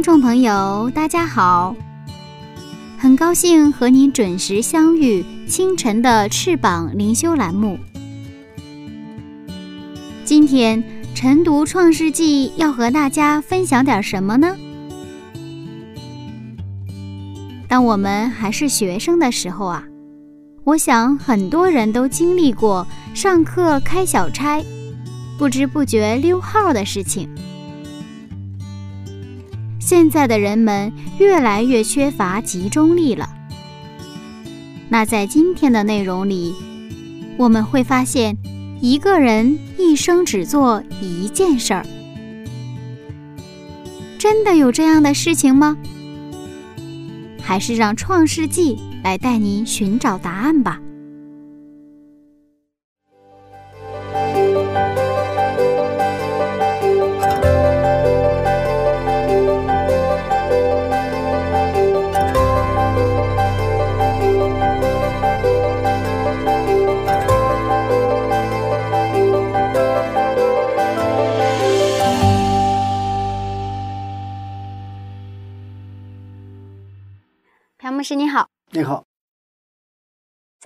听众朋友，大家好！很高兴和您准时相遇，清晨的翅膀灵修栏目。今天晨读《创世纪》要和大家分享点什么呢？当我们还是学生的时候啊，我想很多人都经历过上课开小差，不知不觉溜号的事情。现在的人们越来越缺乏集中力了。那在今天的内容里，我们会发现，一个人一生只做一件事儿，真的有这样的事情吗？还是让《创世纪》来带您寻找答案吧。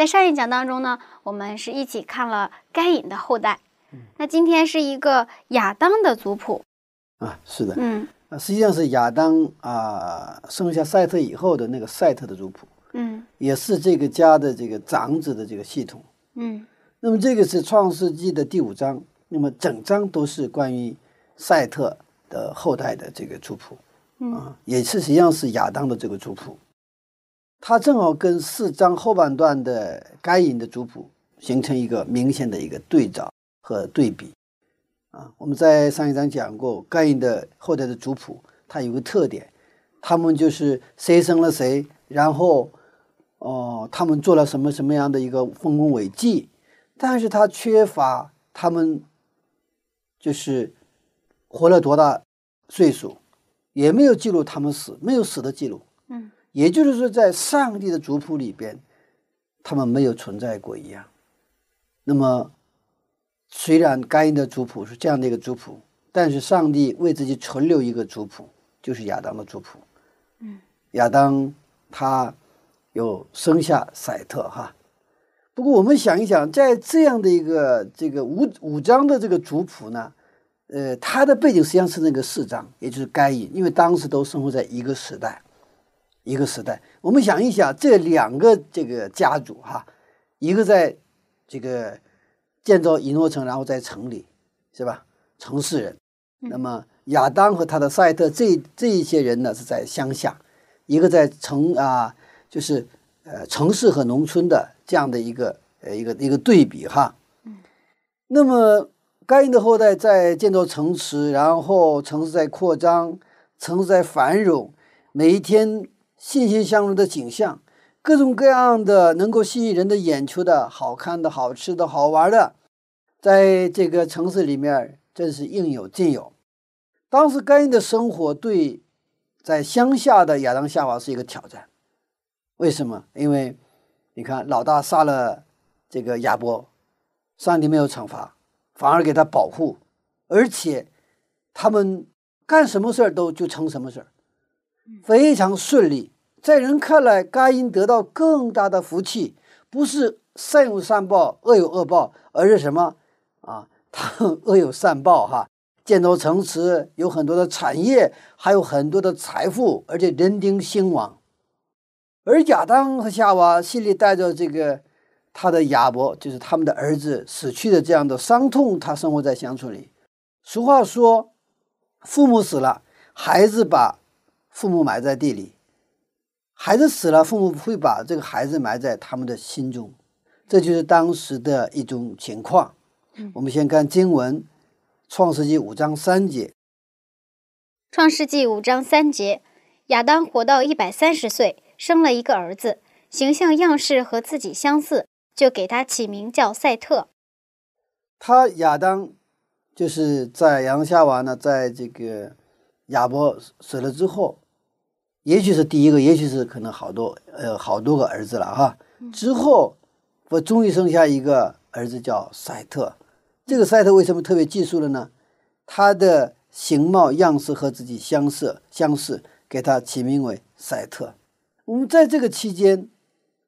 在上一讲当中呢，我们是一起看了该隐的后代。那今天是一个亚当的族谱啊，是的，嗯啊，实际上是亚当啊生下赛特以后的那个赛特的族谱，嗯也是这个家的这个长子的这个系统。嗯那么这个是创世纪的第五章，那么整章都是关于赛特的后代的这个族谱嗯啊，也是实际上是亚当的这个族谱，它正好跟四章后半段的该隐的族谱形成一个明显的一个对照和对比啊。我们在上一章讲过，该隐的后代的族谱，它有个特点，他们就是谁生了谁，然后哦、他们做了什么什么样的一个丰功伟绩，但是他缺乏他们就是活了多大岁数，也没有记录他们死，没有死的记录。嗯也就是说，在上帝的族谱里边，他们没有存在过一样。那么，虽然该隐的族谱是这样的一个族谱，但是上帝为自己存留一个族谱，就是亚当的族谱。嗯，亚当他有生下赛特哈。不过我们想一想，在这样的一个这个五五章的这个族谱呢，呃，它的背景实际上是那个四章，也就是该隐，因为当时都生活在一个时代，一个时代。我们想一想，这两个这个家族哈，一个在这个建造以诺城，然后在城里，是吧？城市人。那么亚当和他的赛特这这一些人呢是在乡下，一个在城啊，就是呃城市和农村的这样的一个呃一个一个对比哈。那么该隐的后代在建造城池，然后城市在扩张，城市在繁荣，每一天欣欣向荣的景象，各种各样的能够吸引人的眼球的好看的好吃的好玩的，在这个城市里面真是应有尽有。当时该隐的生活对在乡下的亚当夏娃是一个挑战，为什么？因为你看老大杀了这个亚伯，上帝没有惩罚，反而给他保护，而且他们干什么事儿都就成什么事儿，非常顺利。在人看来，该应得到更大的福气，不是善有善报，恶有恶报，而是什么啊？他恶有善报哈。建造城池，有很多的产业，还有很多的财富，而且人丁兴旺。而亚当和夏娃心里带着这个他的亚伯，就是他们的儿子死去的这样的伤痛，他生活在乡村里。俗话说，父母死了，孩子把父母埋在地里。孩子死了，父母会把这个孩子埋在他们的心中，这就是当时的一种情况。我们先看经文，《创世纪》五章三节，《创世纪》五章三节，亚当活到一百三十岁，生了一个儿子，形象样式和自己相似，就给他起名叫赛特。他亚当就是在亚当夏娃呢，在这个亚伯死了之后。也许是第一个，也许是可能好多呃好多个儿子了哈。之后我终于生下一个儿子叫赛特。这个赛特为什么特别记述了呢？他的形貌样式和自己相似相似，给他起名为赛特。我们在这个期间，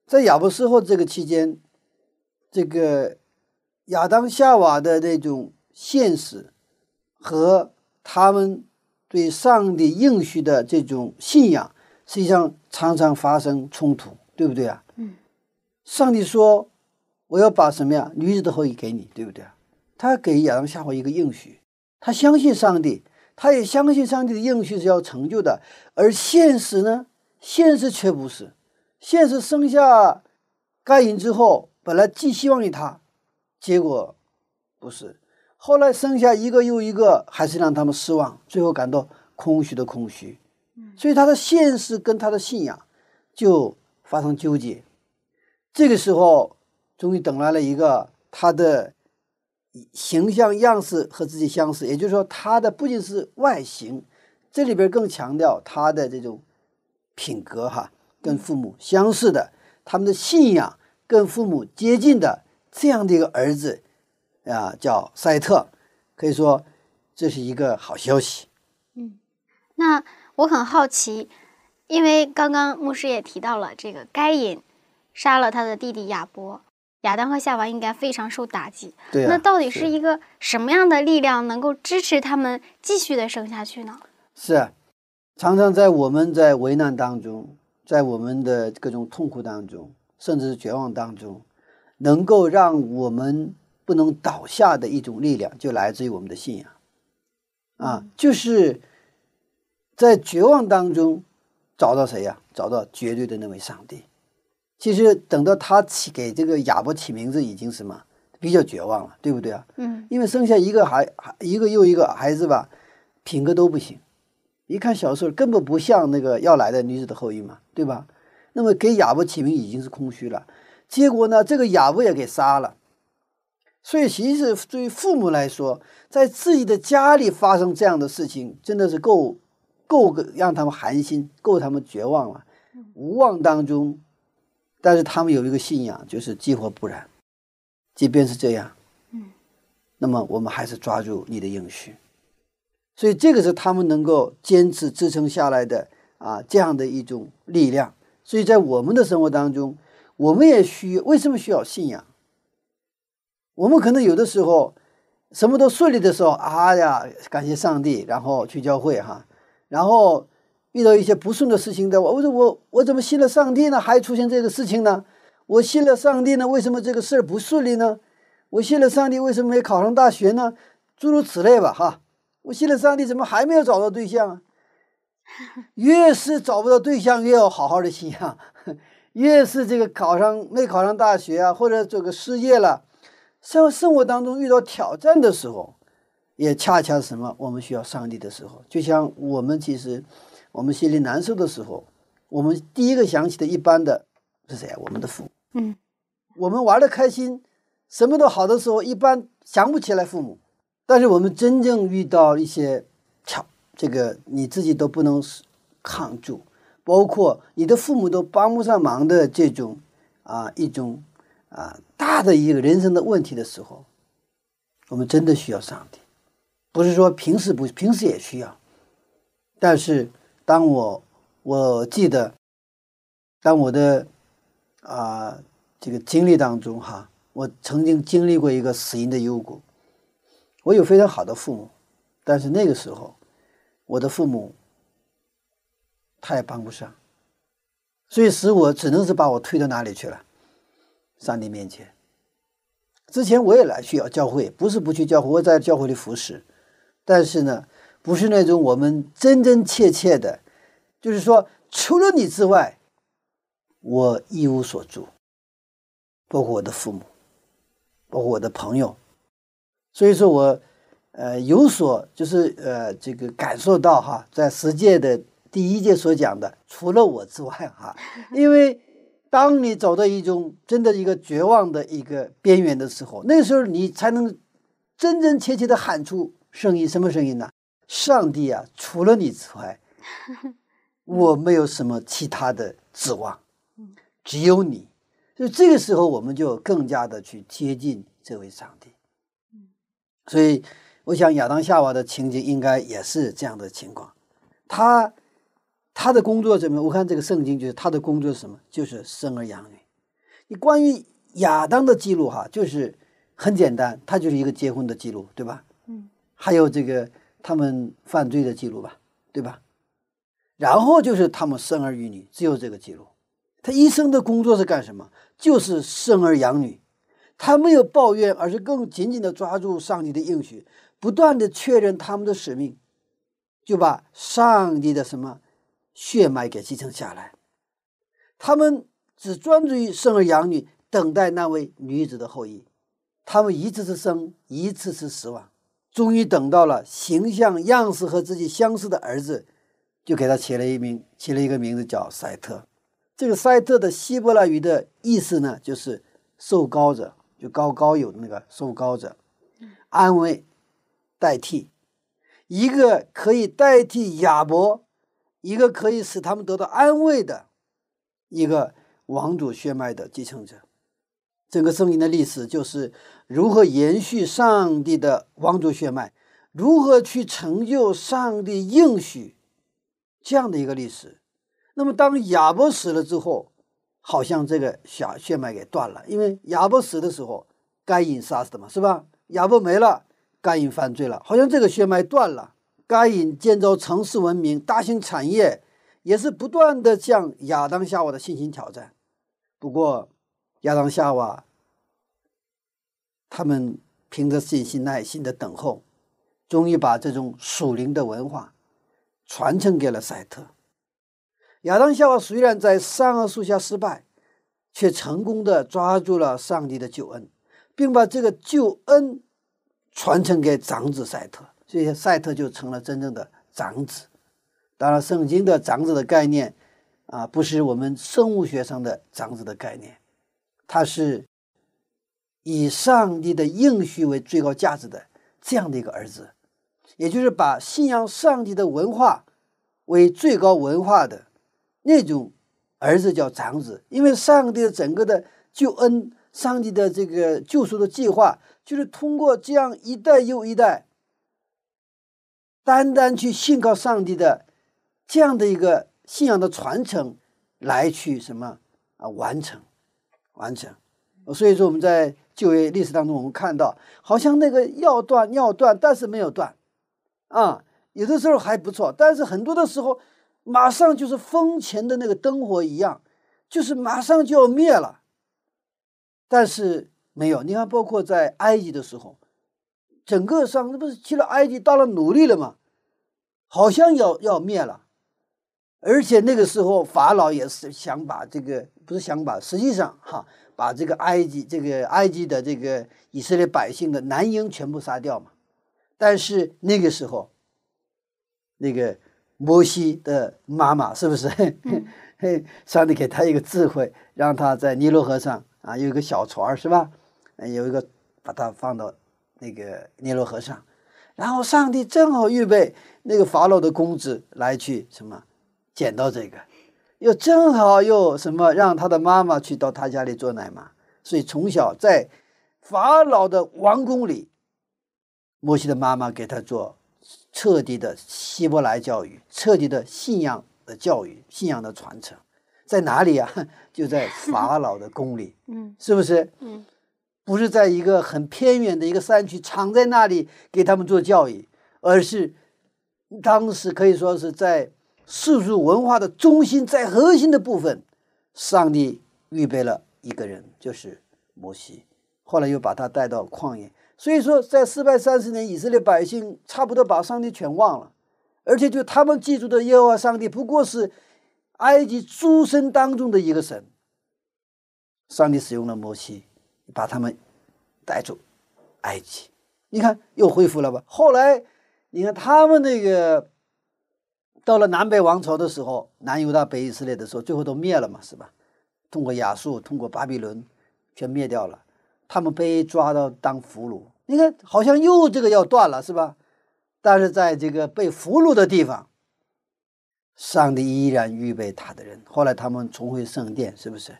在亚伯斯后这个期间，这个亚当夏娃的那种现实和他们。对上帝应许的这种信仰，实际上常常发生冲突，对不对啊？嗯。上帝说：“我要把什么呀？女子的后裔给你，对不对啊？”他给亚当夏娃一个应许，他相信上帝，他也相信上帝的应许是要成就的。而现实呢？现实却不是。现实生下该隐之后，本来寄希望于他，结果不是。后来生下一个又一个，还是让他们失望，最后感到空虚的空虚。所以他的现实跟他的信仰就发生纠结。这个时候，终于等来了一个他的形象样式和自己相似，也就是说，他的不仅是外形，这里边更强调他的这种品格哈，跟父母相似的，他们的信仰跟父母接近的这样的一个儿子。啊，叫赛特，可以说这是一个好消息。嗯，那我很好奇，因为刚刚牧师也提到了这个该隐杀了他的弟弟亚伯，亚当和夏娃应该非常受打击。对那到底是一个什么样的力量能够支持他们继续的生下去呢？是，常常在我们在危难当中，在我们的各种痛苦当中，甚至是绝望当中，能够让我们。不能倒下的一种力量，就来自于我们的信仰，啊，就是在绝望当中找到谁呀？找到绝对的那位上帝。其实等到他起给这个哑巴起名字，已经什么比较绝望了，对不对啊？嗯。因为生下一个孩，一个又一个孩子吧，品格都不行，一看小时候根本不像那个要来的女子的后裔嘛，对吧？那么给哑巴起名已经是空虚了，结果呢，这个哑巴也给杀了。所以，其实对于父母来说，在自己的家里发生这样的事情，真的是够够让他们寒心，够他们绝望了，无望当中。但是他们有一个信仰，就是激活不然。即便是这样，嗯，那么我们还是抓住你的应许。所以，这个是他们能够坚持支撑下来的啊，这样的一种力量。所以在我们的生活当中，我们也需要为什么需要信仰？我们可能有的时候什么都顺利的时候，啊呀，感谢上帝，然后去教会哈，然后遇到一些不顺的事情的，我说我我怎么信了上帝呢，还出现这个事情呢？我信了上帝呢，为什么这个事儿不顺利呢？我信了上帝，为什么没考上大学呢？诸如此类吧，哈，我信了上帝，怎么还没有找到对象啊？越是找不到对象，越要好好的信仰；越是这个考上没考上大学啊，或者这个失业了。生生活当中遇到挑战的时候，也恰恰是什么？我们需要上帝的时候，就像我们其实，我们心里难受的时候，我们第一个想起的一般的是谁啊？我们的父母。嗯，我们玩的开心，什么都好的时候，一般想不起来父母。但是我们真正遇到一些挑，这个你自己都不能抗住，包括你的父母都帮不上忙的这种啊一种。啊，大的一个人生的问题的时候，我们真的需要上帝，不是说平时不，平时也需要。但是，当我我记得，当我的啊这个经历当中哈，我曾经经历过一个死因的幽谷。我有非常好的父母，但是那个时候，我的父母他也帮不上，所以使我只能是把我推到哪里去了。上帝面前，之前我也来需要教会，不是不去教会，我在教会里服侍，但是呢，不是那种我们真真切切的，就是说除了你之外，我一无所住，包括我的父母，包括我的朋友，所以说我呃有所就是呃这个感受到哈，在十诫的第一届所讲的，除了我之外哈，因为当你走到一种真的一个绝望的一个边缘的时候，那时候你才能真真切切的喊出声音，什么声音呢？上帝啊，除了你之外，我没有什么其他的指望，只有你。所以这个时候，我们就更加的去接近这位上帝。所以，我想亚当夏娃的情景应该也是这样的情况。他他的工作怎么？我看这个圣经就是他的工作是什么？就是生儿养女。你关于亚当的记录哈，就是很简单，他就是一个结婚的记录，对吧？嗯，还有这个。他们犯罪的记录吧，对吧？然后就是他们生儿育女，只有这个记录。他一生的工作是干什么？就是生儿养女。他没有抱怨，而是更紧紧的抓住上帝的应许，不断的确认他们的使命，就把上帝的什么血脉给继承下来。他们只专注于生儿养女，等待那位女子的后裔。他们一次次生，一次次死亡。终于等到了形象样式和自己相似的儿子，就给他起了一名，起了一个名字叫赛特。这个赛特的希伯来语的意思呢，就是受高者，就高高有的那个受高者，安慰，代替，一个可以代替亚伯，一个可以使他们得到安慰的一个王主血脉的继承者。整个圣经的历史就是如何延续上帝的王族血脉，如何去成就上帝应许这样的一个历史。那么，当亚伯死了之后，好像这个血血脉给断了，因为亚伯死的时候，该隐杀死的嘛，是吧？亚伯没了，该隐犯罪了，好像这个血脉断了。该隐建造城市文明、大型产业，也是不断的向亚当夏娃的信心挑战。不过，亚当夏娃，他们凭着信心、耐心的等候，终于把这种属灵的文化传承给了赛特。亚当夏娃虽然在善恶树下失败，却成功的抓住了上帝的救恩，并把这个救恩传承给长子赛特，所以赛特就成了真正的长子。当然，圣经的长子的概念。啊，不是我们生物学上的长子的概念，他是以上帝的应许为最高价值的这样的一个儿子，也就是把信仰上帝的文化为最高文化的那种儿子叫长子，因为上帝的整个的救恩，上帝的这个救赎的计划，就是通过这样一代又一代，单单去信靠上帝的这样的一个。信仰的传承，来去什么啊？完成，完成。所以说我们在就业历史当中，我们看到好像那个要断要断，但是没有断，啊，有的时候还不错，但是很多的时候，马上就是风前的那个灯火一样，就是马上就要灭了。但是没有，你看，包括在埃及的时候，整个上那不是去了埃及，到了奴隶了吗？好像要要灭了。而且那个时候，法老也是想把这个，不是想把，实际上哈，把这个埃及这个埃及的这个以色列百姓的男婴全部杀掉嘛。但是那个时候，那个摩西的妈妈是不是？上帝给他一个智慧，让他在尼罗河上啊有一个小船是吧？有一个把他放到那个尼罗河上，然后上帝正好预备那个法老的公子来去什么？捡到这个，又正好又什么让他的妈妈去到他家里做奶妈，所以从小在法老的王宫里，摩西的妈妈给他做彻底的希伯来教育，彻底的信仰的教育，信仰的传承，在哪里啊？就在法老的宫里，嗯，是不是？嗯，不是在一个很偏远的一个山区，藏在那里给他们做教育，而是当时可以说是在。世俗文化的中心，在核心的部分，上帝预备了一个人，就是摩西。后来又把他带到旷野。所以说，在四百三十年，以色列百姓差不多把上帝全忘了，而且就他们记住的耶和华上帝，不过是埃及诸神当中的一个神。上帝使用了摩西，把他们带走埃及。你看又恢复了吧？后来你看他们那个到了南北王朝的时候，南犹大北以色列的时候，最后都灭了嘛，是吧？通过亚述，通过巴比伦，全灭掉了。他们被抓到当俘虏。你看，好像又这个要断了，是吧？但是在这个被俘虏的地方，上帝依然预备他的人。后来他们重回圣殿，是不是？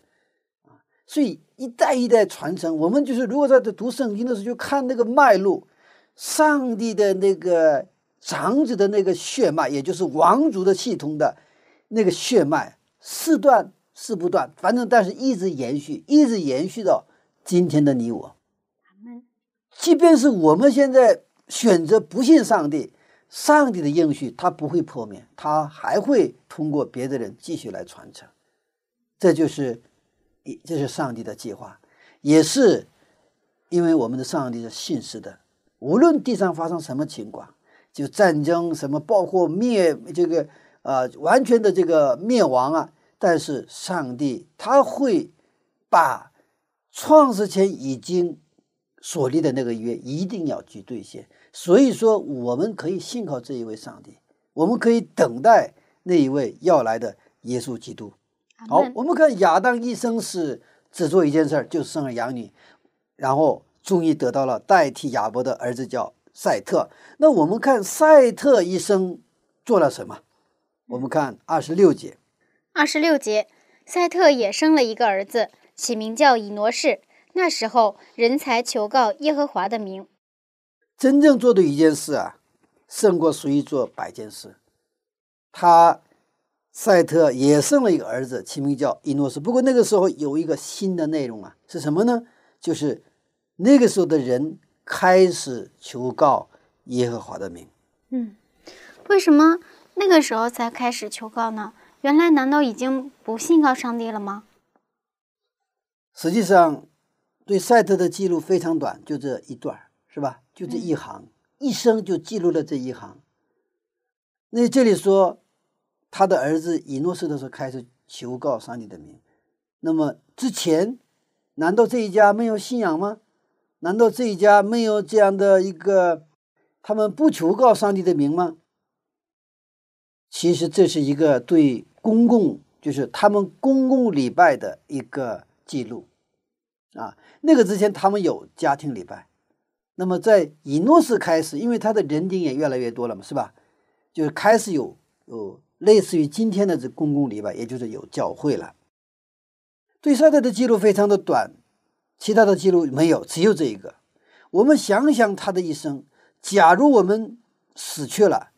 所以一代一代传承。我们就是如果在这读圣经的时候，就看那个脉络，上帝的那个长子的那个血脉，也就是王族的系统的那个血脉，是断是不断，反正但是一直延续，一直延续到今天的你我。即便是我们现在选择不信上帝，上帝的应许他不会破灭，他还会通过别的人继续来传承。这就是一，这是上帝的计划，也是因为我们的上帝是信实的。无论地上发生什么情况，就战争什么，包括灭这个呃完全的这个灭亡啊，但是上帝他会把创世前已经。所立的那个约一定要去兑现，所以说我们可以信靠这一位上帝，我们可以等待那一位要来的耶稣基督。好，我们看亚当一生是只做一件事儿，就是生儿养女，然后终于得到了代替亚伯的儿子叫赛特。那我们看赛特一生做了什么？我们看二十六节。二十六节，赛特也生了一个儿子，起名叫以挪士。那时候，人才求告耶和华的名。真正做的一件事啊，胜过随意做百件事。他赛特也生了一个儿子，起名叫伊诺斯。不过那个时候有一个新的内容啊，是什么呢？就是那个时候的人开始求告耶和华的名。嗯，为什么那个时候才开始求告呢？原来难道已经不信靠上帝了吗？实际上。对赛特的记录非常短，就这一段是吧？就这一行，一生就记录了这一行。那这里说，他的儿子以诺斯的时候开始求告上帝的名。那么之前，难道这一家没有信仰吗？难道这一家没有这样的一个，他们不求告上帝的名吗？其实这是一个对公共，就是他们公共礼拜的一个记录。啊，那个之前他们有家庭礼拜，那么在以诺斯开始，因为他的人丁也越来越多了嘛，是吧？就是开始有有类似于今天的这公共礼拜，也就是有教会了。对赛特的记录非常的短，其他的记录没有，只有这一个。我们想想他的一生，假如我们死去了，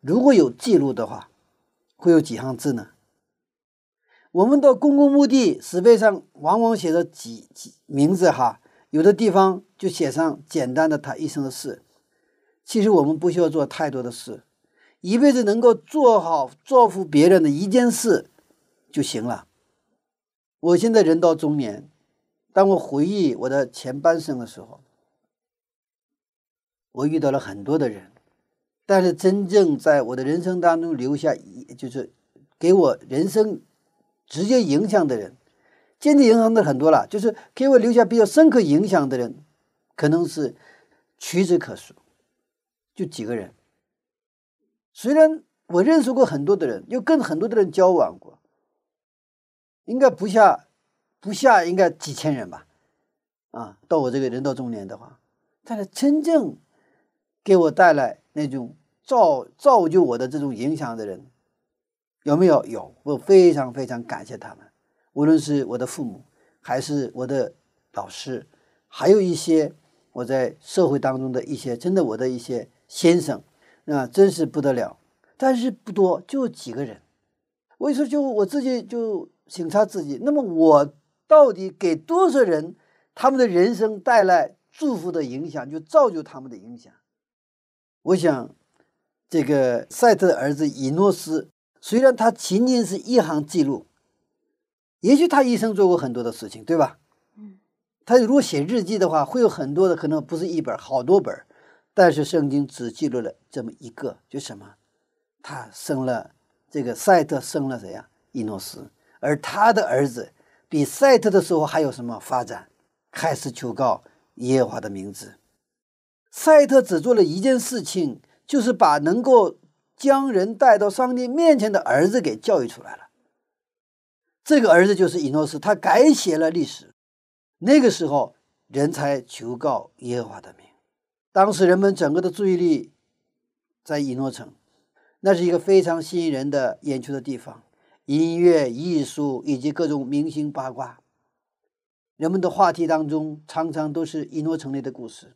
如果有记录的话，会有几行字呢？我们到公共墓地，石碑上往往写着几几名字哈，有的地方就写上简单的他一生的事。其实我们不需要做太多的事，一辈子能够做好造福别人的一件事就行了。我现在人到中年，当我回忆我的前半生的时候，我遇到了很多的人，但是真正在我的人生当中留下一，就是给我人生。直接影响的人，间接影响的很多了。就是给我留下比较深刻影响的人，可能是屈指可数，就几个人。虽然我认识过很多的人，又跟很多的人交往过，应该不下不下应该几千人吧。啊，到我这个人到中年的话，但是真正给我带来那种造造就我的这种影响的人。有没有？有，我非常非常感谢他们，无论是我的父母，还是我的老师，还有一些我在社会当中的一些真的我的一些先生，啊，真是不得了。但是不多，就几个人。我一说，就我自己就审查自己，那么我到底给多少人他们的人生带来祝福的影响，就造就他们的影响？我想，这个赛特的儿子以诺斯。虽然他仅仅是一行记录，也许他一生做过很多的事情，对吧？嗯，他如果写日记的话，会有很多的可能，不是一本，好多本。但是圣经只记录了这么一个，就什么？他生了这个赛特，生了谁呀？伊诺斯，而他的儿子比赛特的时候还有什么发展？开始求告耶和华的名字。赛特只做了一件事情，就是把能够将人带到上帝面前的儿子给教育出来了。这个儿子就是伊诺斯，他改写了历史。那个时候，人才求告耶和华的名。当时人们整个的注意力在以诺城，那是一个非常吸引人的眼球的地方，音乐、艺术以及各种明星八卦。人们的话题当中常常都是以诺城内的故事。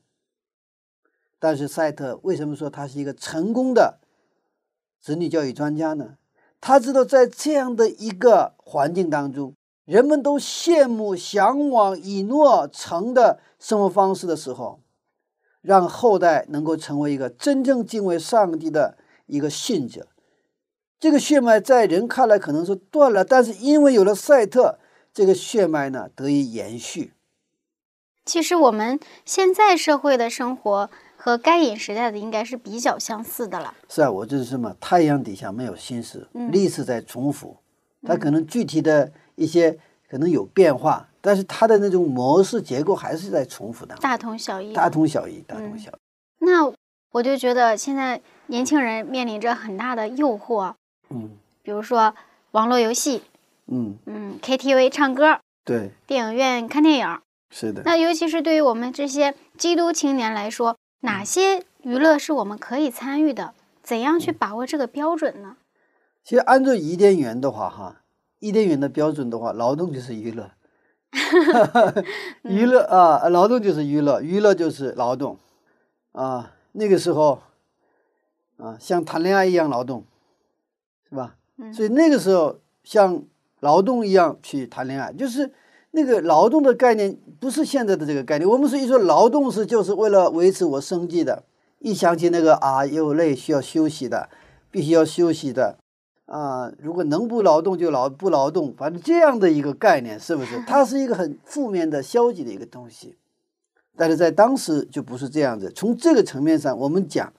但是赛特为什么说他是一个成功的子女教育专家呢？他知道在这样的一个环境当中，人们都羡慕、向往以诺城的生活方式的时候，让后代能够成为一个真正敬畏上帝的一个信者。这个血脉在人看来可能是断了，但是因为有了赛特，这个血脉呢得以延续。其实我们现在社会的生活。和该隐时代的应该是比较相似的了。是啊，我就是什么？太阳底下没有新事，历史在重复。它可能具体的一些可能有变化，但是它的那种模式结构还是在重复的，大同小异。大同小异，大同小异。那我就觉得现在年轻人面临着很大的诱惑，嗯，比如说网络游戏，嗯嗯，KTV 唱歌，对，电影院看电影，是的。那尤其是对于我们这些基督青年来说。哪些娱乐是我们可以参与的？怎样去把握这个标准呢？其实按照伊甸园的话，哈，伊甸园的标准的话，劳动就是娱乐，娱乐啊，劳动就是娱乐，娱乐就是劳动，啊，那个时候，啊，像谈恋爱一样劳动，是吧？所以那个时候像劳动一样去谈恋爱，就是。那个劳动的概念不是现在的这个概念。我们是一说劳动是就是为了维持我生计的，一想起那个啊，又累需要休息的，必须要休息的啊。如果能不劳动就劳不劳动，反正这样的一个概念是不是？它是一个很负面的、消极的一个东西。但是在当时就不是这样子。从这个层面上，我们讲，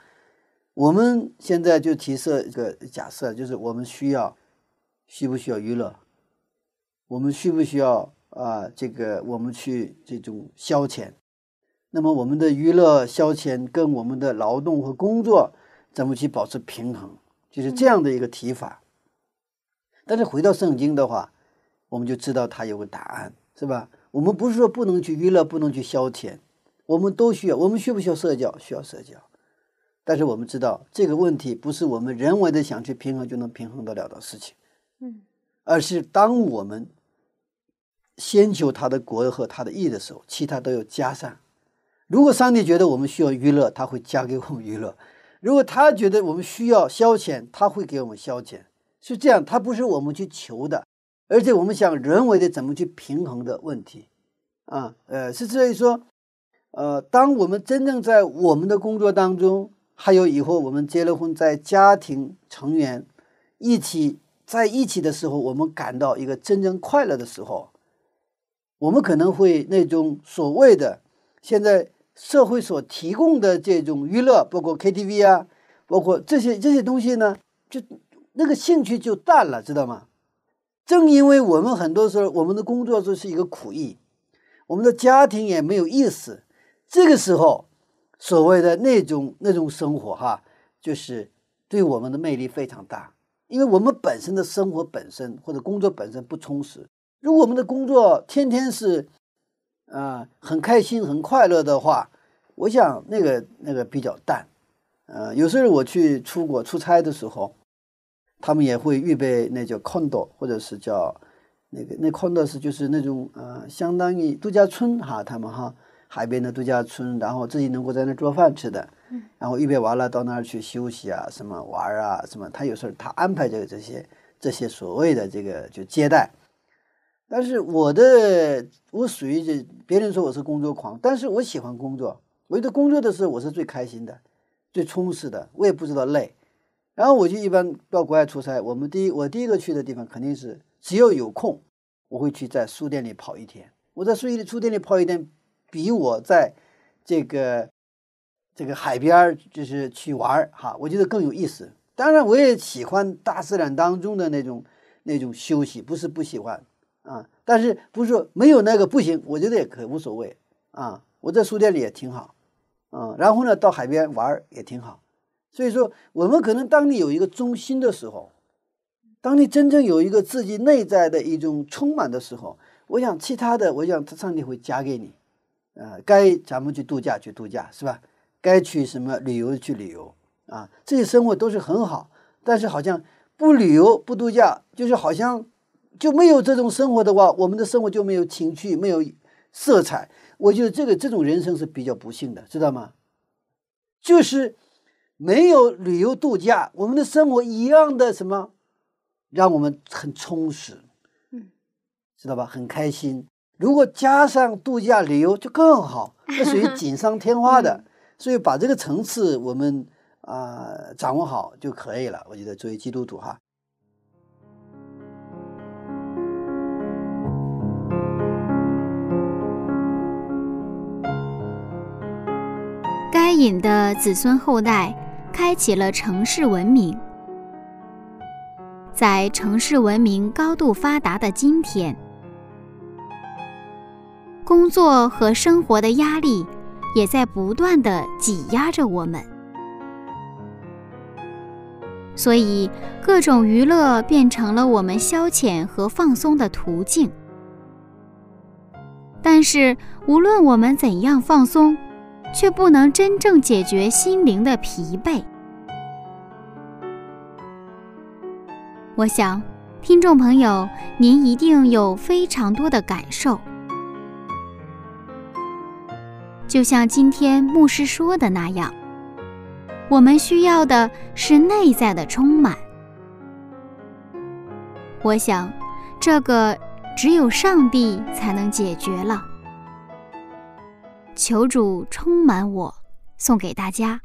我们现在就提设一个假设，就是我们需要需不需要娱乐？我们需不需要？啊，这个我们去这种消遣，那么我们的娱乐消遣跟我们的劳动和工作怎么去保持平衡，就是这样的一个提法。但是回到圣经的话，我们就知道它有个答案，是吧？我们不是说不能去娱乐，不能去消遣，我们都需要。我们需不需要社交？需要社交。但是我们知道这个问题不是我们人为的想去平衡就能平衡得了的事情，嗯，而是当我们。先求他的国和他的义的时候，其他都要加上。如果上帝觉得我们需要娱乐，他会加给我们娱乐；如果他觉得我们需要消遣，他会给我们消遣。是这样，他不是我们去求的，而且我们想人为的怎么去平衡的问题啊？呃，是所以说，呃，当我们真正在我们的工作当中，还有以后我们结了婚，在家庭成员一起在一起的时候，我们感到一个真正快乐的时候。我们可能会那种所谓的现在社会所提供的这种娱乐，包括 KTV 啊，包括这些这些东西呢，就那个兴趣就淡了，知道吗？正因为我们很多时候我们的工作就是一个苦役，我们的家庭也没有意思，这个时候所谓的那种那种生活哈，就是对我们的魅力非常大，因为我们本身的生活本身或者工作本身不充实。如果我们的工作天天是，啊，很开心、很快乐的话，我想那个那个比较淡。呃，有时候我去出国出差的时候，他们也会预备那叫 condo，或者是叫那个那 condo 是就是那种呃，相当于度假村哈，他们哈海边的度假村，然后自己能够在那做饭吃的，然后预备完了到那儿去休息啊，什么玩啊，什么，他有时候他安排这个这些这些所谓的这个就接待。但是我的我属于这，别人说我是工作狂，但是我喜欢工作。我觉得工作的时候我是最开心的，最充实的，我也不知道累。然后我就一般到国外出差，我们第一我第一个去的地方肯定是只要有空，我会去在书店里跑一天。我在书店书店里跑一天，比我在这个这个海边就是去玩哈，我觉得更有意思。当然，我也喜欢大自然当中的那种。那种休息，不是不喜欢啊，但是不是说没有那个不行，我觉得也可无所谓啊。我在书店里也挺好，啊，然后呢到海边玩也挺好。所以说，我们可能当你有一个中心的时候，当你真正有一个自己内在的一种充满的时候，我想其他的，我想上帝会加给你，啊，该咱们去度假去度假是吧？该去什么旅游去旅游啊，这些生活都是很好。但是好像不旅游不度假，就是好像就没有这种生活的话，我们的生活就没有情趣，没有色彩。我觉得这个这种人生是比较不幸的，知道吗？就是。没有旅游度假，我们的生活一样的什么，让我们很充实，嗯，知道吧？很开心。如果加上度假旅游就更好，这属于锦上添花的。所以把这个层次我们啊掌握好就可以了。我觉得作为基督徒哈，隐的子孙后代。开启了城市文明。在城市文明高度发达的今天，工作和生活的压力也在不断的挤压着我们，所以各种娱乐变成了我们消遣和放松的途径。但是，无论我们怎样放松，却不能真正解决心灵的疲惫。我想，听众朋友，您一定有非常多的感受，就像今天牧师说的那样，我们需要的是内在的充满。我想，这个只有上帝才能解决了。求主充满我，送给大家。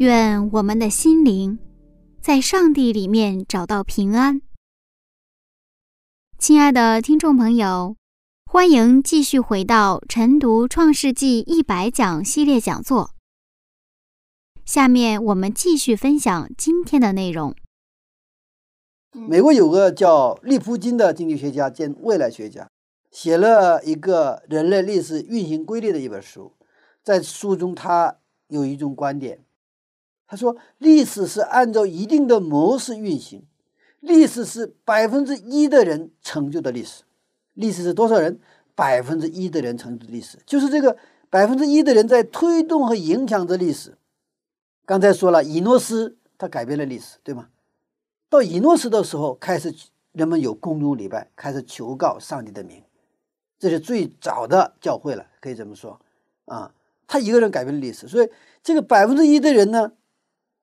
愿我们的心灵在上帝里面找到平安。亲爱的听众朋友，欢迎继续回到晨读《创世纪一百讲》系列讲座。下面我们继续分享今天的内容。美国有个叫利普金的经济学家兼未来学家，写了一个人类历史运行规律的一本书。在书中，他有一种观点，他说：历史是按照一定的模式运行。历史是百分之一的人成就的历史，历史是多少人？百分之一的人成就的历史，就是这个百分之一的人在推动和影响着历史。刚才说了，以诺斯他改变了历史，对吗？到以诺斯的时候，开始人们有公众礼拜，开始求告上帝的名，这是最早的教会了，可以这么说啊。他一个人改变了历史，所以这个百分之一的人呢，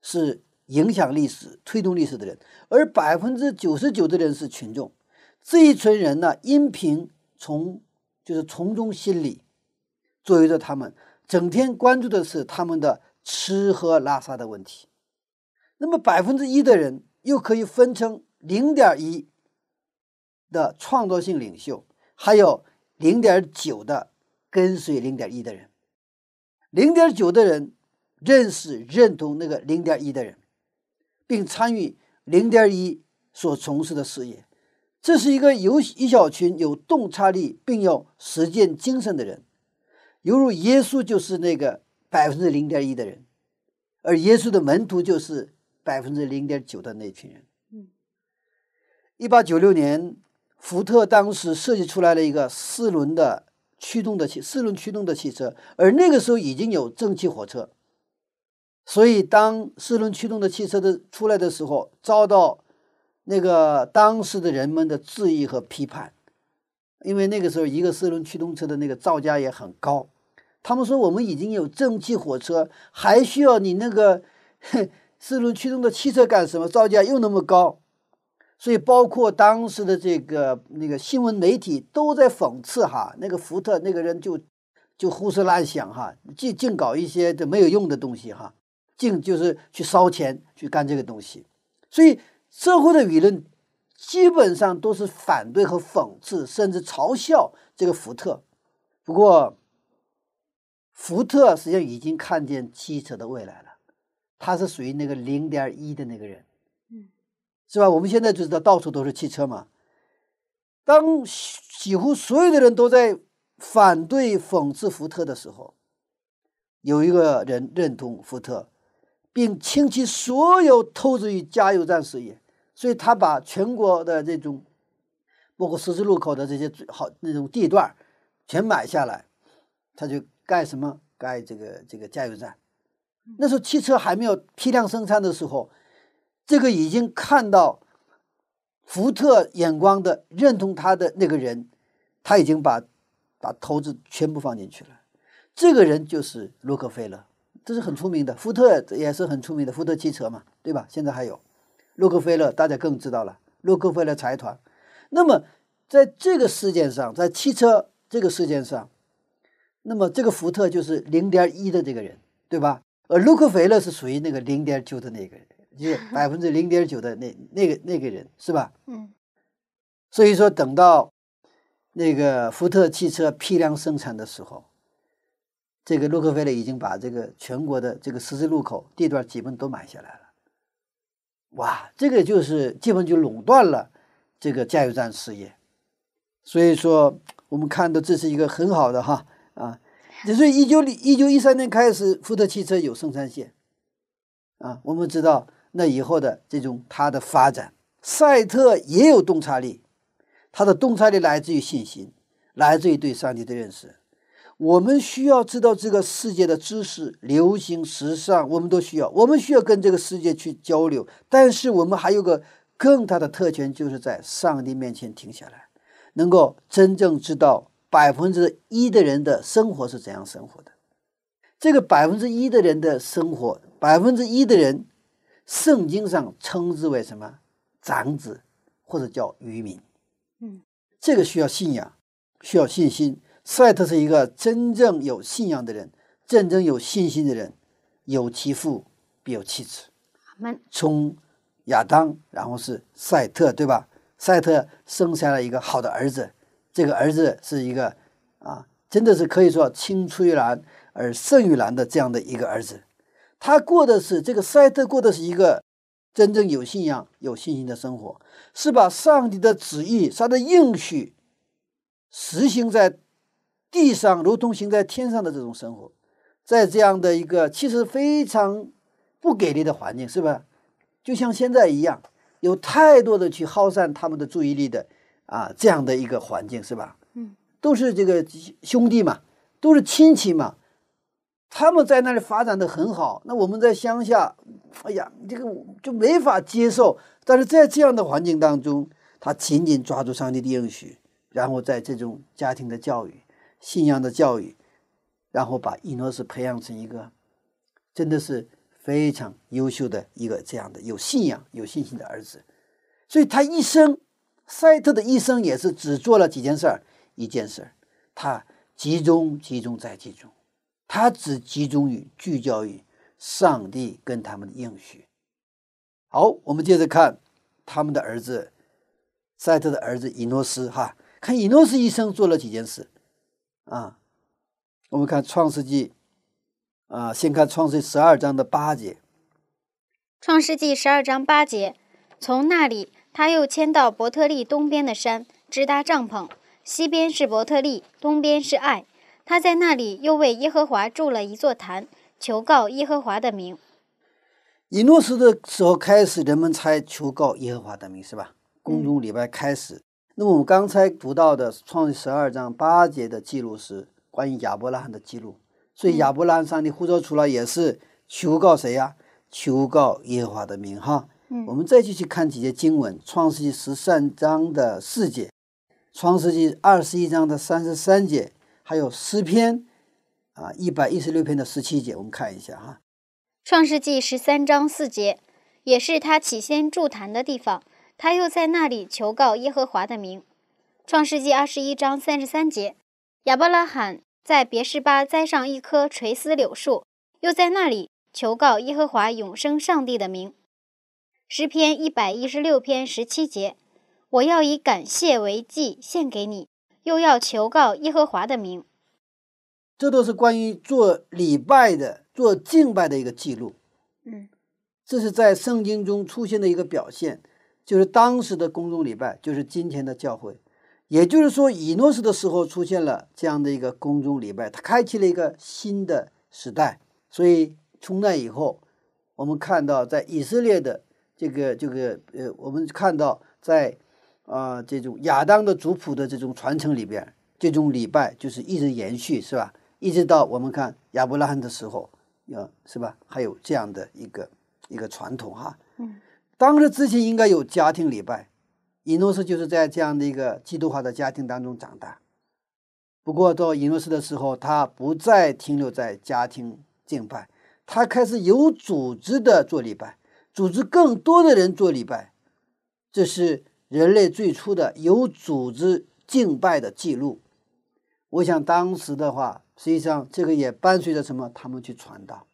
是。影响历史、推动历史的人，而百分之九十九的人是群众。这一群人呢，因凭从就是从众心理左右着他们，整天关注的是他们的吃喝拉撒的问题。那么百分之一的人又可以分成零点一的创造性领袖，还有零点九的跟随零点一的人。零点九的人认识、认同那个零点一的人。并参与零点一所从事的事业，这是一个有一小群有洞察力并有实践精神的人，犹如耶稣就是那个百分之零点一的人，而耶稣的门徒就是百分之零点九的那群人。嗯，一八九六年，福特当时设计出来了一个四轮的驱动的汽四轮驱动的汽车，而那个时候已经有蒸汽火车。所以，当四轮驱动的汽车的出来的时候，遭到那个当时的人们的质疑和批判，因为那个时候一个四轮驱动车的那个造价也很高。他们说：“我们已经有蒸汽火车，还需要你那个四轮驱动的汽车干什么？造价又那么高。”所以，包括当时的这个那个新闻媒体都在讽刺哈，那个福特那个人就就胡思乱想哈，净净搞一些这没有用的东西哈。净就是去烧钱去干这个东西，所以社会的舆论基本上都是反对和讽刺，甚至嘲笑这个福特。不过，福特实际上已经看见汽车的未来了，他是属于那个零点一的那个人，嗯，是吧？我们现在就知道到处都是汽车嘛。当几乎所有的人都在反对讽刺福特的时候，有一个人认同福特。并倾其所有投资于加油站事业，所以他把全国的这种，包括十字路口的这些最好那种地段，全买下来，他就盖什么盖这个这个加油站。那时候汽车还没有批量生产的时候，这个已经看到福特眼光的认同他的那个人，他已经把把投资全部放进去了。这个人就是洛克菲勒。这是很出名的，福特也是很出名的，福特汽车嘛，对吧？现在还有洛克菲勒，大家更知道了，洛克菲勒财团。那么在这个事件上，在汽车这个事件上，那么这个福特就是零点一的这个人，对吧？而洛克菲勒是属于那个零点九的那个人，就是 百分之零点九的那那个那个人，是吧？嗯。所以说，等到那个福特汽车批量生产的时候。这个洛克菲勒已经把这个全国的这个十字路口地段基本都买下来了，哇，这个就是基本就垄断了这个加油站事业。所以说，我们看到这是一个很好的哈啊，所以一九一九一三年开始，福特汽车有生产线啊，我们知道那以后的这种它的发展，赛特也有洞察力，它的洞察力来自于信心，来自于对上帝的认识。我们需要知道这个世界的知识、流行、时尚，我们都需要。我们需要跟这个世界去交流，但是我们还有个更大的特权，就是在上帝面前停下来，能够真正知道百分之一的人的生活是怎样生活的。这个百分之一的人的生活，百分之一的人，圣经上称之为什么？长子，或者叫渔民。嗯，这个需要信仰，需要信心。赛特是一个真正有信仰的人，真正有信心的人，有其父必有其子。从亚当，然后是赛特，对吧？赛特生下了一个好的儿子，这个儿子是一个啊，真的是可以说青出于蓝而胜于蓝的这样的一个儿子。他过的是这个赛特过的是一个真正有信仰、有信心的生活，是把上帝的旨意、他的应许实行在地上，如同行在天上的这种生活，在这样的一个其实非常不给力的环境，是吧？就像现在一样，有太多的去耗散他们的注意力的啊，这样的一个环境，是吧？嗯，都是这个兄弟嘛，都是亲戚嘛。他们在那里发展的很好，那我们在乡下，哎呀，这个就没法接受。但是在这样的环境当中，他紧紧抓住上帝的应许，然后在这种家庭的教育、信仰的教育，然后把伊诺斯培养成一个真的是非常优秀的一个这样的有信仰、有信心的儿子。所以他一生，赛特的一生也是只做了几件事儿，一件事儿，他集中、集中再集中。他只集中于聚焦于上帝跟他们的应许。好，我们接着看他们的儿子赛特的儿子伊诺斯哈，看伊诺斯一生做了几件事啊？我们看创世纪啊，先看创世十二章的八节。创世纪十二章八节，从那里他又迁到伯特利东边的山，支搭帐篷，西边是伯特利，东边是爱。他在那里又为耶和华筑了一座坛，求告耶和华的名。以诺斯的时候开始，人们才求告耶和华的名，是吧？宫中礼拜开始。那么我们刚才读到的创世十二章八节的记录是关于亚伯拉罕的记录，所以亚伯拉罕上帝呼召出来也是求告谁呀？求告耶和华的名哈。我们再继续看几节经文，创世纪十三章的四节，创世纪二十一章的三十三节。还有诗篇啊，一百一十六篇的十七节，我们看一下哈。创世纪十三章四节，也是他起先筑坛的地方。他又在那里求告耶和华的名。创世纪二十一章三十三节，亚伯拉罕在别是巴栽上一棵垂丝柳树，又在那里求告耶和华永生上帝的名。诗篇一百一十六篇十七节，我要以感谢为祭献给你。又要求告耶和华的名，这都是关于做礼拜的、做敬拜的一个记录。嗯，这是在圣经中出现的一个表现，就是当时的公众礼拜，就是今天的教会。也就是说，以诺斯的时候出现了这样的一个公众礼拜，它开启了一个新的时代。所以从那以后，我们看到在以色列的这个这个呃，我们看到在。啊，这种亚当的族谱的这种传承里边，这种礼拜就是一直延续，是吧？一直到我们看亚伯拉罕的时候，要是吧？还有这样的一个一个传统哈。嗯，当时之前应该有家庭礼拜，以诺斯就是在这样的一个基督化的家庭当中长大。不过到以诺斯的时候，他不再停留在家庭敬拜，他开始有组织的做礼拜，组织更多的人做礼拜，这是。人类最初的有组织敬拜的记录，我想当时的话，实际上这个也伴随着什么？他们去传道。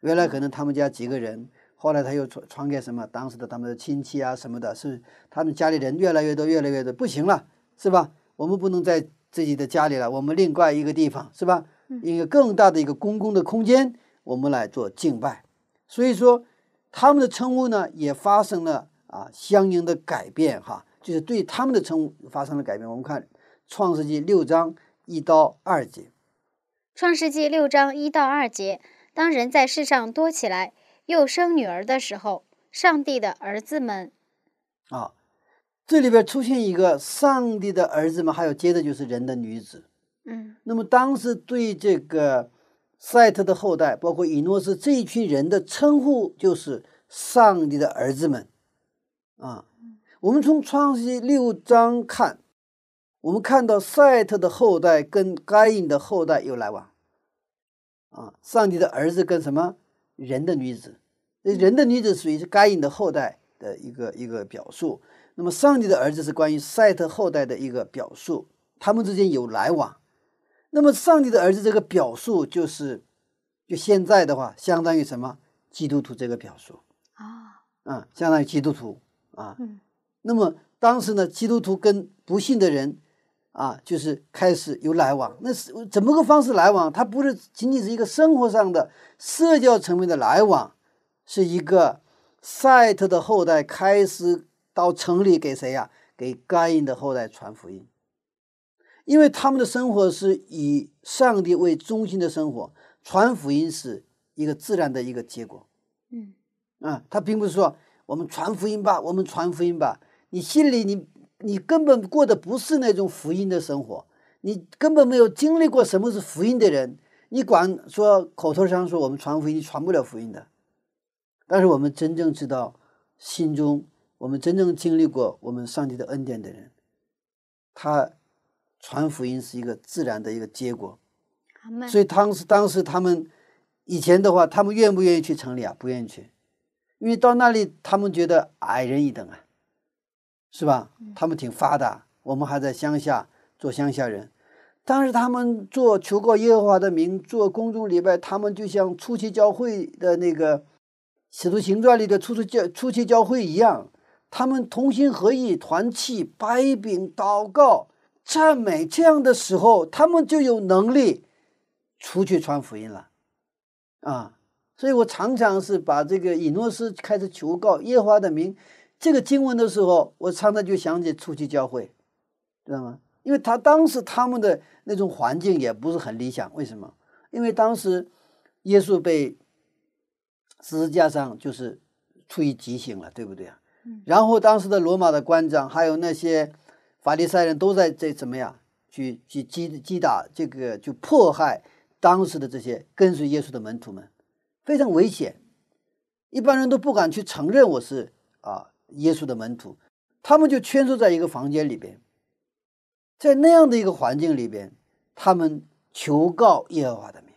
原来可能他们家几个人，后来他又传传给什么？当时的他们的亲戚啊什么的，是他们家里人越来越多，越来越多，不行了，是吧？我们不能在自己的家里了，我们另外一个地方，是吧？一个更大的一个公共的空间，我们来做敬拜。所以说，他们的称呼呢，也发生了。啊，相应的改变哈，就是对他们的称呼发生了改变。我们看《创世纪》六章一到二节，《创世纪》六章一到二节，当人在世上多起来，又生女儿的时候，上帝的儿子们啊，这里边出现一个上帝的儿子们，还有接着就是人的女子。嗯，那么当时对这个赛特的后代，包括以诺斯这一群人的称呼，就是上帝的儿子们。啊，我们从创世纪六章看，我们看到赛特的后代跟该隐的后代有来往。啊，上帝的儿子跟什么人的女子？人的女子属于是该隐的后代的一个一个表述。那么上帝的儿子是关于赛特后代的一个表述，他们之间有来往。那么上帝的儿子这个表述就是，就现在的话，相当于什么？基督徒这个表述啊，啊，相当于基督徒啊。嗯那么当时呢，基督徒跟不信的人啊，就是开始有来往。那是怎么个方式来往？它不是仅仅是一个生活上的社交层面的来往，是一个赛特的后代开始到城里给谁呀、给该隐的后代传福音。因为他们的生活是以上帝为中心的生活，传福音是一个自然的一个结果。嗯啊，他并不是说我们传福音吧，我们传福音吧，你心里你你根本过的不是那种福音的生活，你根本没有经历过什么是福音的人，你管说口头上说我们传福音，你传不了福音的。但是我们真正知道，心中我们真正经历过我们上帝的恩典的人，他传福音是一个自然的一个结果。所以当时当时他们以前的话，他们愿不愿意去城里啊？不愿意去，因为到那里他们觉得矮人一等啊，是吧？他们挺发达，我们还在乡下做乡下人。当时他们做求告耶和华的名，做公众礼拜，他们就像初期教会的那个《使徒行传》里的初期教初期教会一样，他们同心合意，团契、掰饼、祷告、赞美，这样的时候，他们就有能力出去传福音了，啊！所以我常常是把这个以诺斯开始求告耶和华的名这个经文的时候，我常常就想起初期教会，知道吗？因为他当时他们的那种环境也不是很理想，为什么？因为当时耶稣被十字架上就是处于极刑了，对不对啊？嗯然后当时的罗马的官长还有那些法利赛人都在这怎么样去去击击打这个就迫害当时的这些跟随耶稣的门徒们，非常危险，一般人都不敢去承认我是啊耶稣的门徒，他们就圈住在一个房间里边，在那样的一个环境里边，他们求告耶和华的名，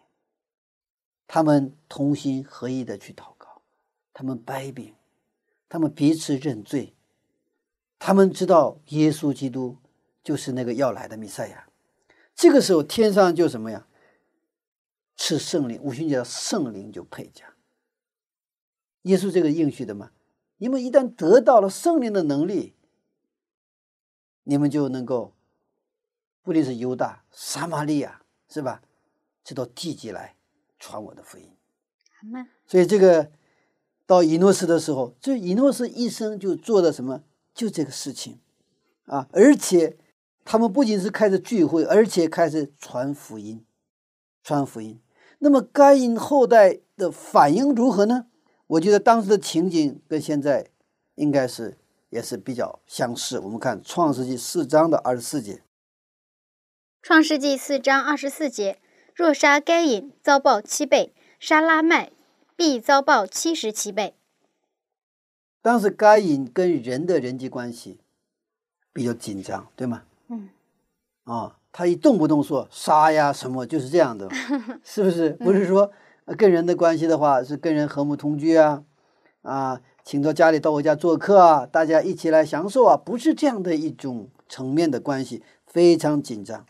他们同心合意的去祷告，他们掰饼，他们彼此认罪，他们知道耶稣基督就是那个要来的弥赛亚。这个时候，天上就什么呀？赐圣灵，五旬节圣灵就配驾。耶稣这个应许的吗，你们一旦得到了圣灵的能力，你们就能够，不仅是犹大、撒玛利亚，是吧？这到地极来传我的福音。所以这个到以诺斯的时候，这以诺斯一生就做的什么？就这个事情啊！而且他们不仅是开始聚会，而且开始传福音，传福音。那么该隐后代的反应如何呢？我觉得当时的情景跟现在应该是也是比较相似。我们看《创世纪》四章的二十四节，创世纪四章二十四节：若杀该隐，遭报七倍；杀拉麦，必遭报七十七倍。当时该隐跟人的人际关系比较紧张，对吗？嗯，啊，他一动不动说杀呀什么，就是这样的，是不是？不是说呃跟人的关系的话，是跟人和睦同居啊，啊，请到家里到我家做客啊，大家一起来享受啊，不是这样的一种层面的关系，非常紧张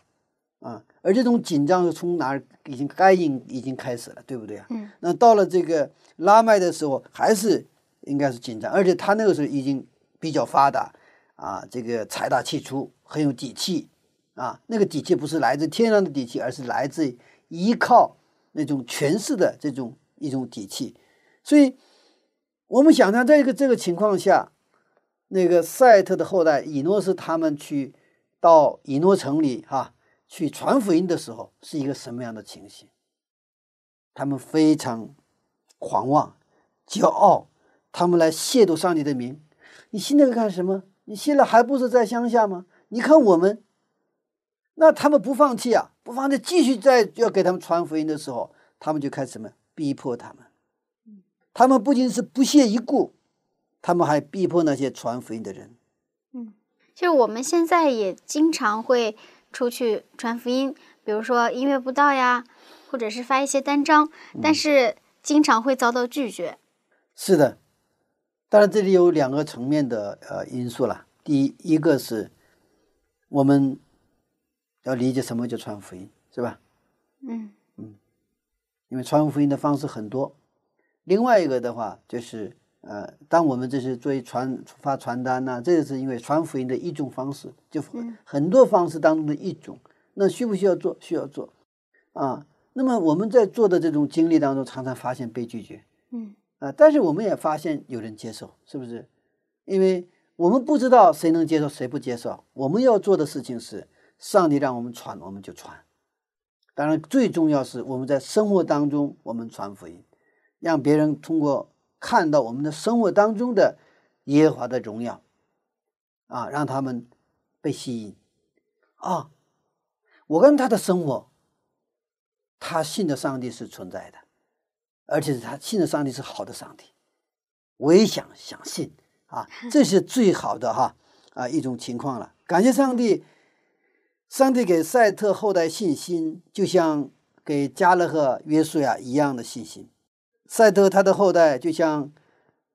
啊。而这种紧张是从哪儿已经该应已经开始了，对不对啊？嗯。那到了这个拉麦的时候，还是应该是紧张，而且他那个时候已经比较发达啊，这个财大气粗，很有底气啊。那个底气不是来自天上的底气，而是来自依靠那种权势的这种一种底气。所以，我们想象在这个这个情况下，那个赛特的后代以诺斯他们去到以诺城里哈、去传福音的时候，是一个什么样的情形？他们非常狂妄、骄傲，他们来亵渎上帝的名。你信那个干什么？你信了还不是在乡下吗？你看我们，那他们不放弃啊，不放弃，继续在要给他们传福音的时候，他们就开始什么逼迫他们。他们不仅是不屑一顾，他们还逼迫那些传福音的人。其实我们现在也经常会出去传福音，比如说音乐布道呀，或者是发一些单张，但是经常会遭到拒绝。是的，当然这里有两个层面的呃因素了。第一，一个是我们要理解什么叫传福音，是吧？嗯嗯因为传福音的方式很多，另外一个的话就是呃，当我们这是作为传发传单呐、这个是因为传福音的一种方式，就嗯很多方式当中的一种。那需不需要做？需要做啊。那么我们在做的这种经历当中，常常发现被拒绝。嗯啊，但是我们也发现有人接受，是不是？因为我们不知道谁能接受，谁不接受。我们要做的事情是，上帝让我们传，我们就传。当然，最重要是我们在生活当中，我们传福音，让别人通过看到我们的生活当中的耶和华的荣耀，啊，让他们被吸引。啊，我跟他的生活，他信的上帝是存在的。而且他信的上帝是好的上帝，我也想相信啊，这是最好的哈啊一种情况了。感谢上帝，上帝给赛特后代信心，就像给加勒和约书亚一样的信心。赛特他的后代就像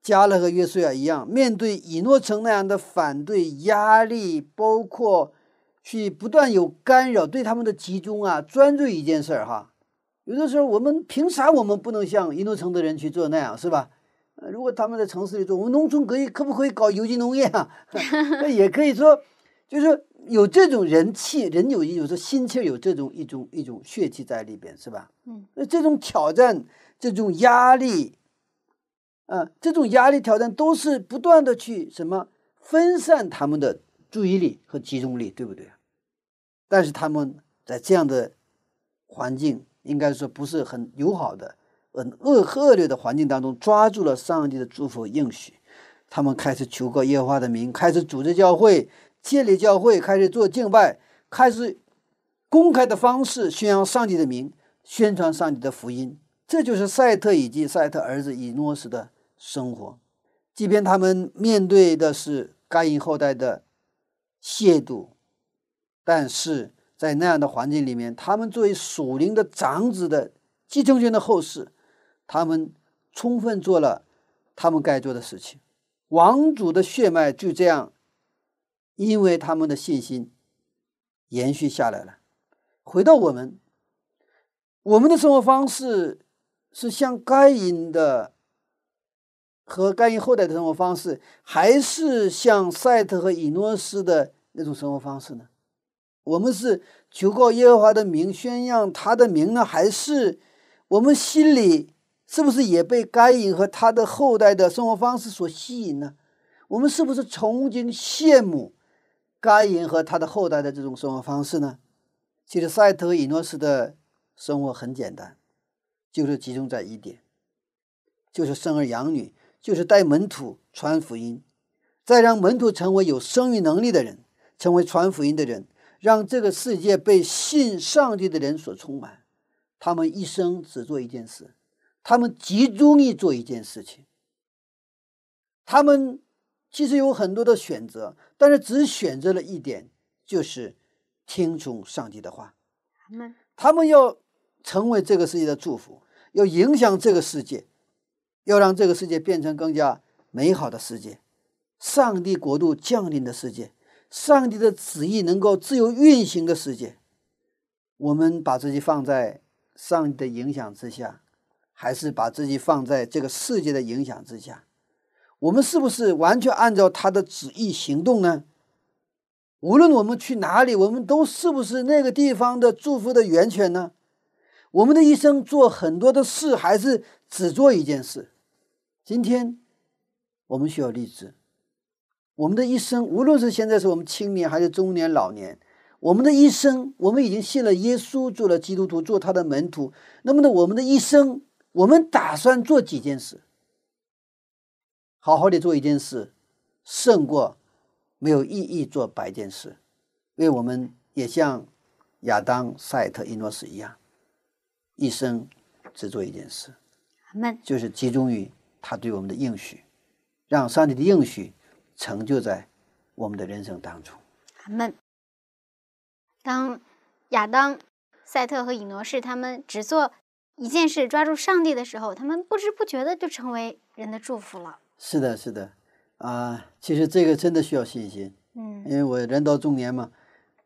加勒和约书亚一样，面对以诺城那样的反对压力，包括去不断有干扰，对他们的集中啊专注一件事儿哈。有的时候，我们凭啥我们不能像以诺城的人去做那样，是吧？呃如果他们在城市里做，我们农村可以可不可以搞有机农业啊？那也可以说，就是有这种人气，人有有时候心气有这种一种一种血气在里边，是吧？嗯，那这种挑战，这种压力，啊、这种压力挑战都是不断的去什么分散他们的注意力和集中力，对不对？但是他们在这样的环境。应该说不是很友好的、很恶恶劣的环境当中，抓住了上帝的祝福应许，他们开始求告耶和华的名，开始组织教会、建立教会，开始做敬拜，开始公开的方式宣扬上帝的名，宣传上帝的福音。这就是赛特以及赛特儿子以诺斯的生活。即便他们面对的是该隐后代的亵渎，但是。在那样的环境里面，他们作为属灵的长子的继承权的后世，他们充分做了他们该做的事情。王主的血脉就这样，因为他们的信心延续下来了。回到我们，我们的生活方式是像该隐的和该隐后代的生活方式，还是像赛特和以诺斯的那种生活方式呢？我们是求告耶和华的名，宣扬他的名呢，还是我们心里是不是也被该隐和他的后代的生活方式所吸引呢？我们是不是曾经、羡慕该隐和他的后代的这种生活方式呢？其实赛特和以诺斯的生活很简单，就是集中在一点，就是生儿养女，就是带门徒传福音，再让门徒成为有生育能力的人，成为传福音的人。让这个世界被信上帝的人所充满，他们一生只做一件事，他们集中于做一件事情。他们其实有很多的选择，但是只选择了一点，就是听从上帝的话。他们要成为这个世界的祝福，要影响这个世界，要让这个世界变成更加美好的世界，上帝国度降临的世界。上帝的旨意能够自由运行的世界，我们把自己放在上帝的影响之下，还是把自己放在这个世界的影响之下？我们是不是完全按照他的旨意行动呢？无论我们去哪里，我们都是不是那个地方的祝福的源泉呢？我们的一生做很多的事，还是只做一件事？今天我们需要立志。我们的一生，无论是现在是我们青年还是中年、老年，我们的一生，我们已经信了耶稣，做了基督徒，做他的门徒。那么呢，我们的一生，我们打算做几件事？好好的做一件事，胜过没有意义做百件事。因为我们也像亚当、赛特、伊诺斯一样，一生只做一件事，就是集中于他对我们的应许，让上帝的应许。成就在我们的人生当中。阿门。当亚当、赛特和以诺士他们只做一件事，抓住上帝的时候，他们不知不觉的就成为人的祝福了。是的，是的，啊，其实这个真的需要信心。嗯，因为我人到中年嘛，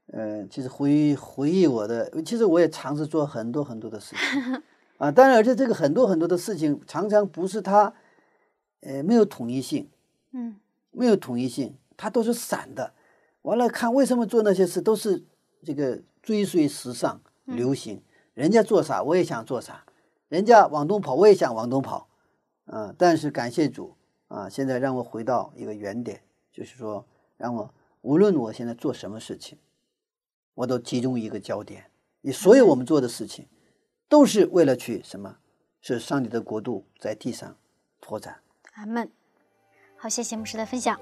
呃，其实回忆回忆我的，其实我也尝试做很多很多的事情。啊，当然，而且这个很多很多的事情，常常不是它，呃，没有统一性，嗯。没有统一性，它都是散的。完了，看为什么做那些事都是这个追随时尚流行，人家做啥我也想做啥，人家往东跑我也想往东跑，啊，但是感谢主啊，现在让我回到一个原点，就是说让我无论我现在做什么事情，我都集中一个焦点，你所有我们做的事情，都是为了去什么？是上帝的国度在地上拓展。阿门。好，谢谢牧师的分享。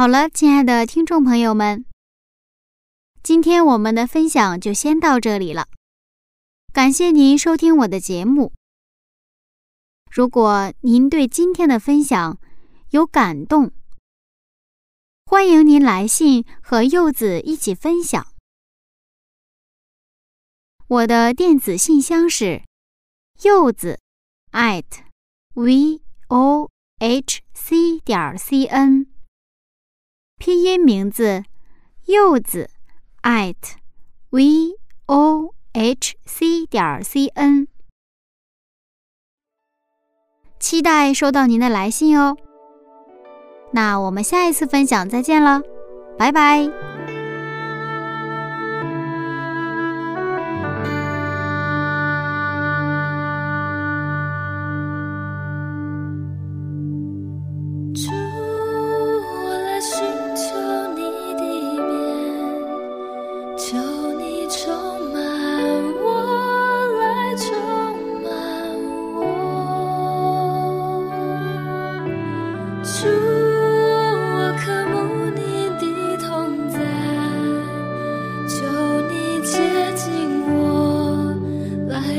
好了，亲爱的听众朋友们，今天我们的分享就先到这里了。感谢您收听我的节目。如果您对今天的分享有感动，欢迎您来信和柚子一起分享。我的电子信箱是柚子 at v o h c 点 c n。拼音名字柚子 at v o h c 点 c n，期待收到您的来信哦。那我们下一次分享再见了，拜拜。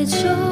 就